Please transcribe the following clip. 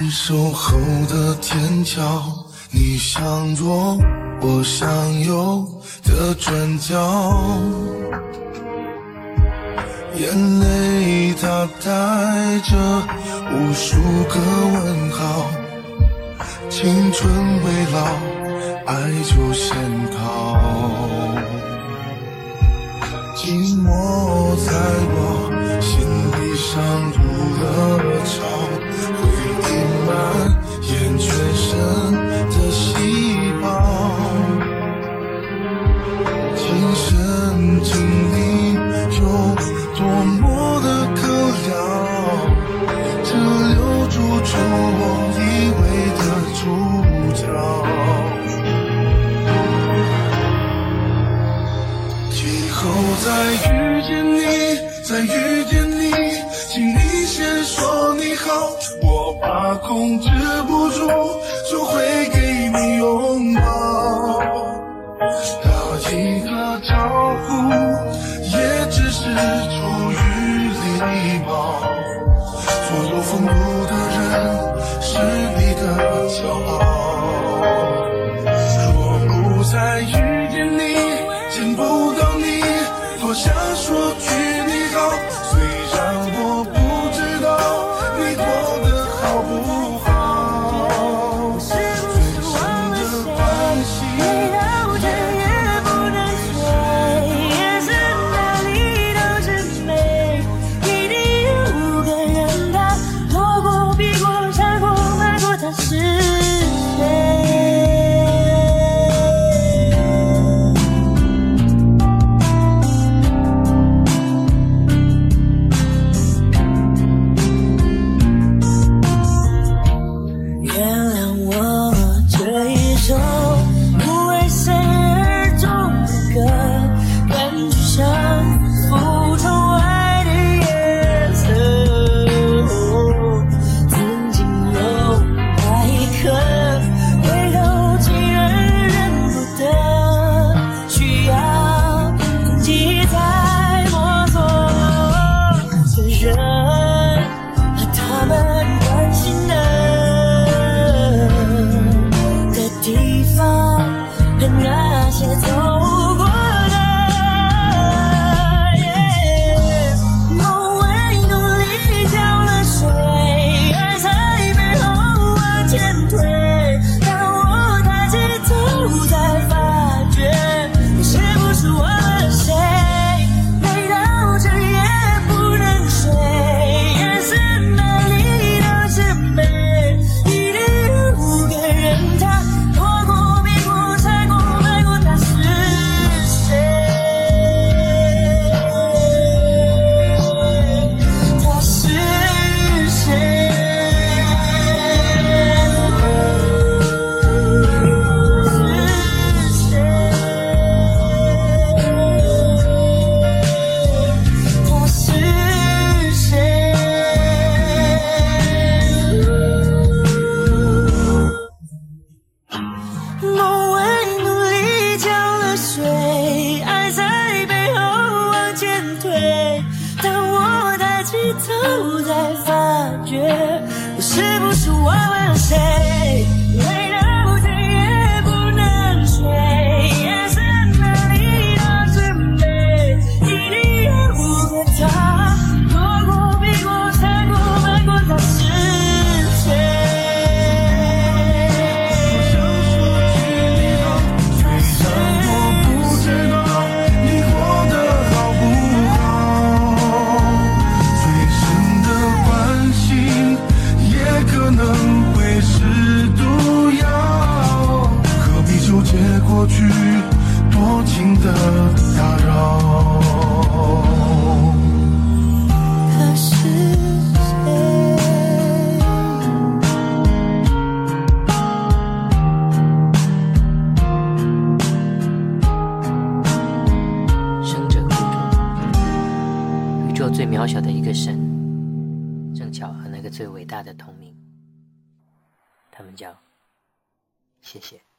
分手后的天桥，你向左，我向右的转角，眼泪它带着无数个问号，青春未老，爱就先逃，寂寞在我再遇见你，再遇见你，请你先说你好。我怕控制不住，就会给你拥抱。打一个招呼，也只是出于礼貌。所有风度的人，是原谅我这一生。头才发觉，我是不是忘了谁？最渺小的一个神，正巧和那个最伟大的同名，他们叫谢谢。